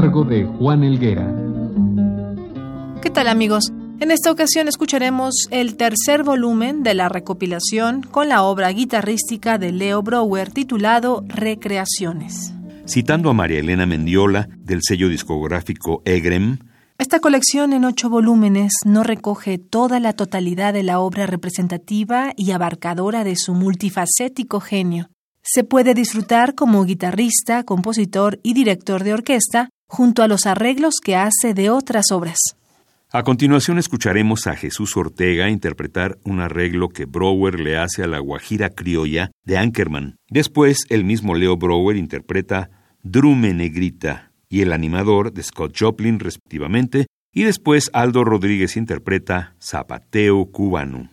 Cargo de Juan Elguera. ¿Qué tal amigos? En esta ocasión escucharemos el tercer volumen de la recopilación con la obra guitarrística de Leo Brower titulado Recreaciones. Citando a María Elena Mendiola del sello discográfico Egrem, esta colección en ocho volúmenes no recoge toda la totalidad de la obra representativa y abarcadora de su multifacético genio. Se puede disfrutar como guitarrista, compositor y director de orquesta, junto a los arreglos que hace de otras obras. A continuación escucharemos a Jesús Ortega interpretar un arreglo que Brower le hace a la Guajira criolla de Ankerman. Después, el mismo Leo Brower interpreta Drume Negrita y el animador de Scott Joplin respectivamente, y después Aldo Rodríguez interpreta Zapateo Cubano.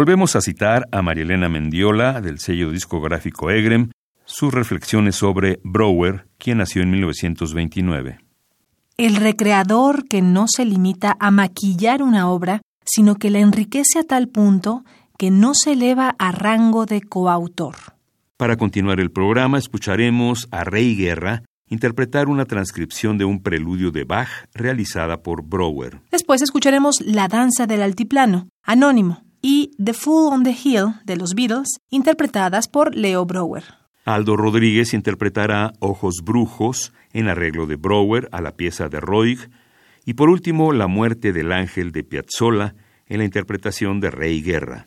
Volvemos a citar a Marielena Mendiola del sello discográfico Egrem sus reflexiones sobre Brower, quien nació en 1929. El recreador que no se limita a maquillar una obra, sino que la enriquece a tal punto que no se eleva a rango de coautor. Para continuar el programa, escucharemos a Rey Guerra interpretar una transcripción de un preludio de Bach realizada por Brower. Después escucharemos La danza del altiplano, anónimo, y The Fool on the Hill de los Beatles, interpretadas por Leo Brower. Aldo Rodríguez interpretará Ojos Brujos en arreglo de Brower a la pieza de Roig y por último La muerte del ángel de Piazzolla en la interpretación de Rey Guerra.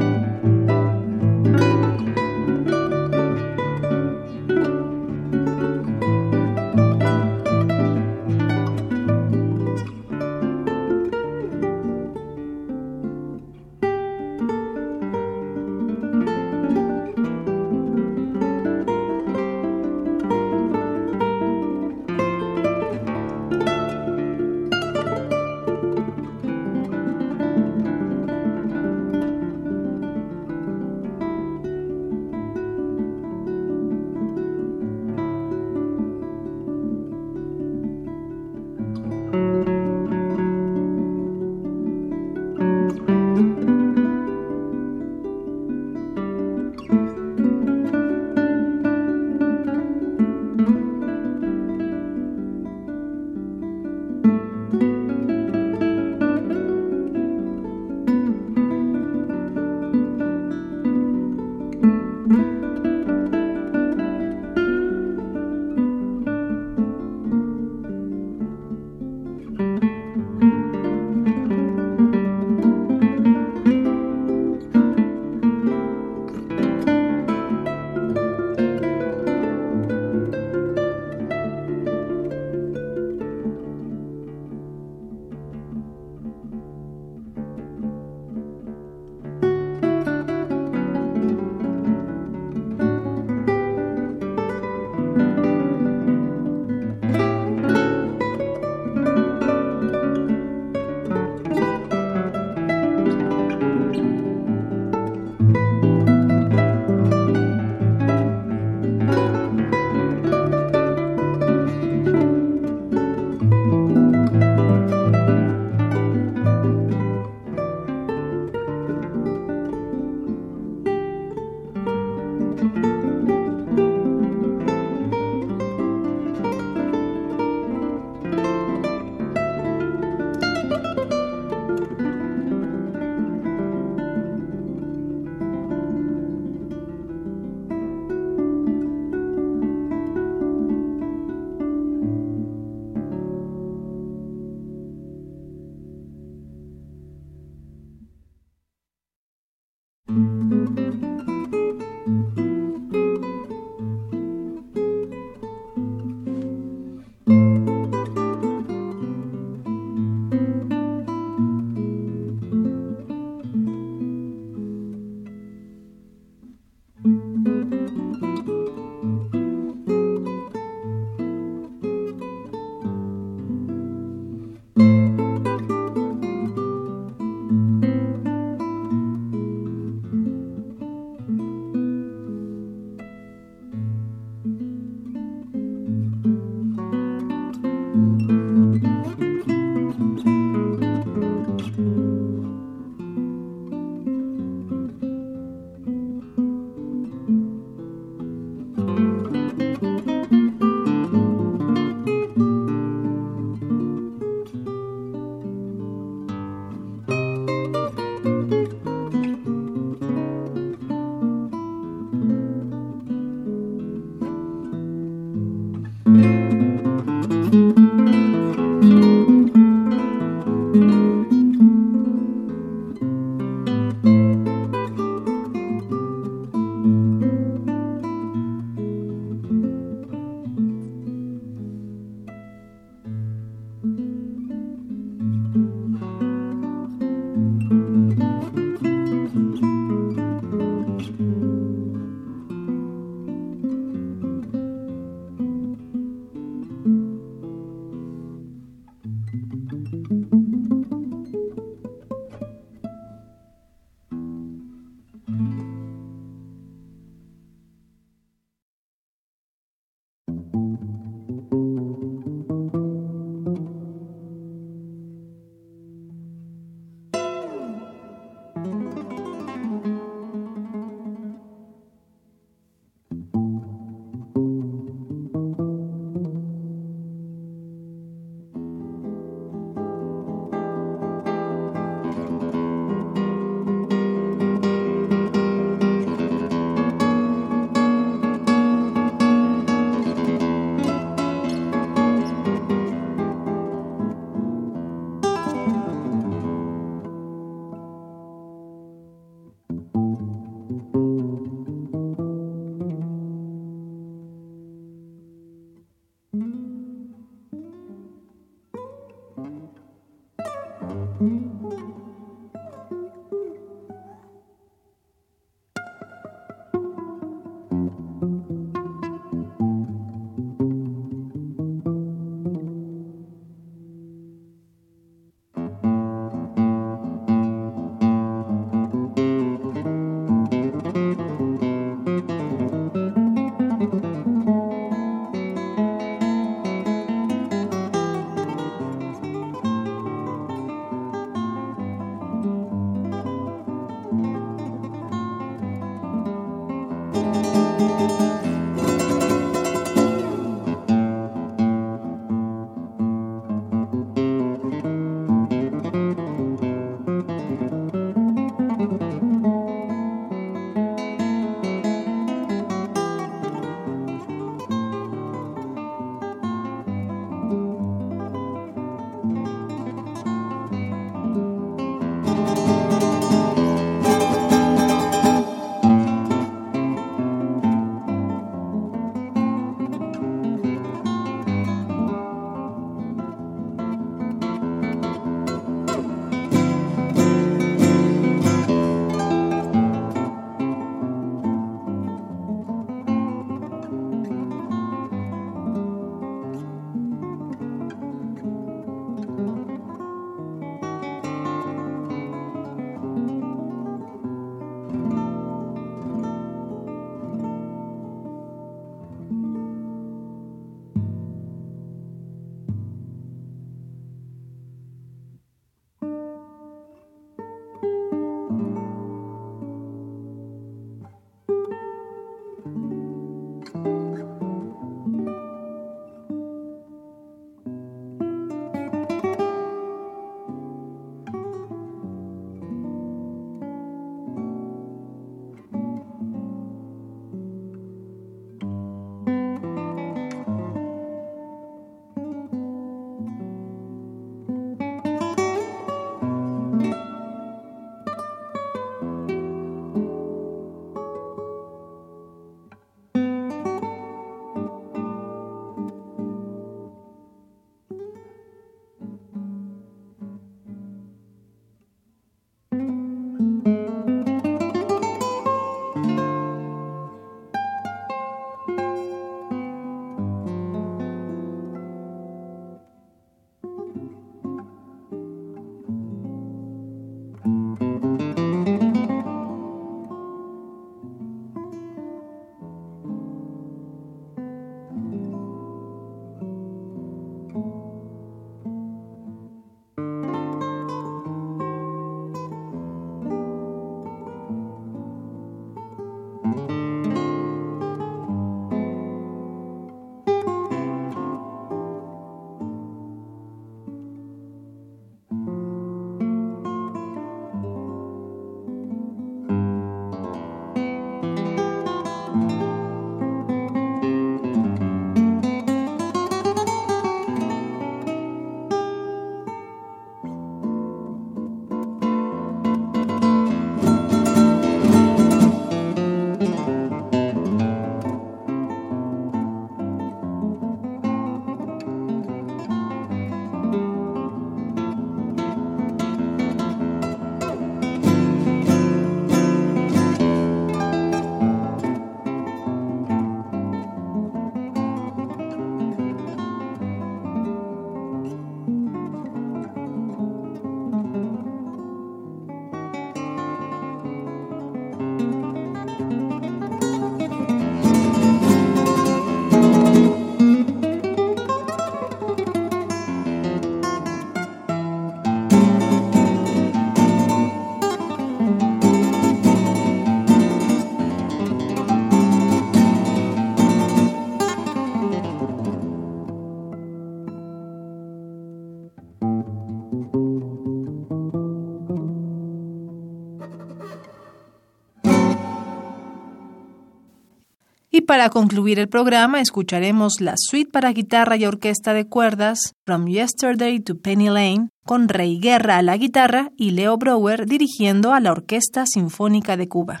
para concluir el programa escucharemos la suite para guitarra y orquesta de cuerdas From Yesterday to Penny Lane con Rey Guerra a la guitarra y Leo Brower dirigiendo a la Orquesta Sinfónica de Cuba.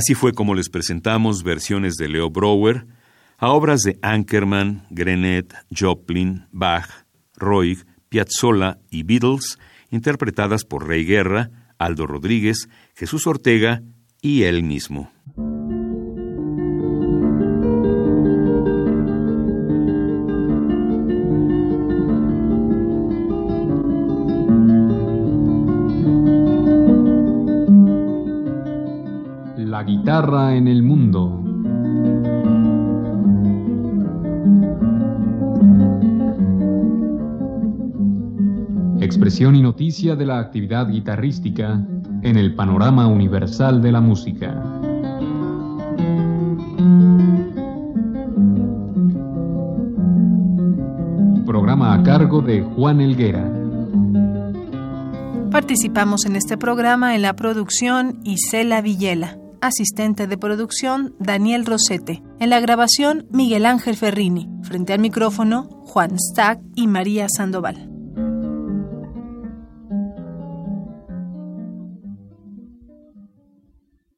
Así fue como les presentamos versiones de Leo Brower a obras de Ankerman, Grenet, Joplin, Bach, Roig, Piazzolla y Beatles, interpretadas por Rey Guerra, Aldo Rodríguez, Jesús Ortega y él mismo. En el mundo. Expresión y noticia de la actividad guitarrística en el panorama universal de la música. Programa a cargo de Juan Elguera. Participamos en este programa en la producción Isela Villela, asistente de producción Daniel Rosete, en la grabación Miguel Ángel Ferrini, frente al micrófono Juan Stack y María Sandoval.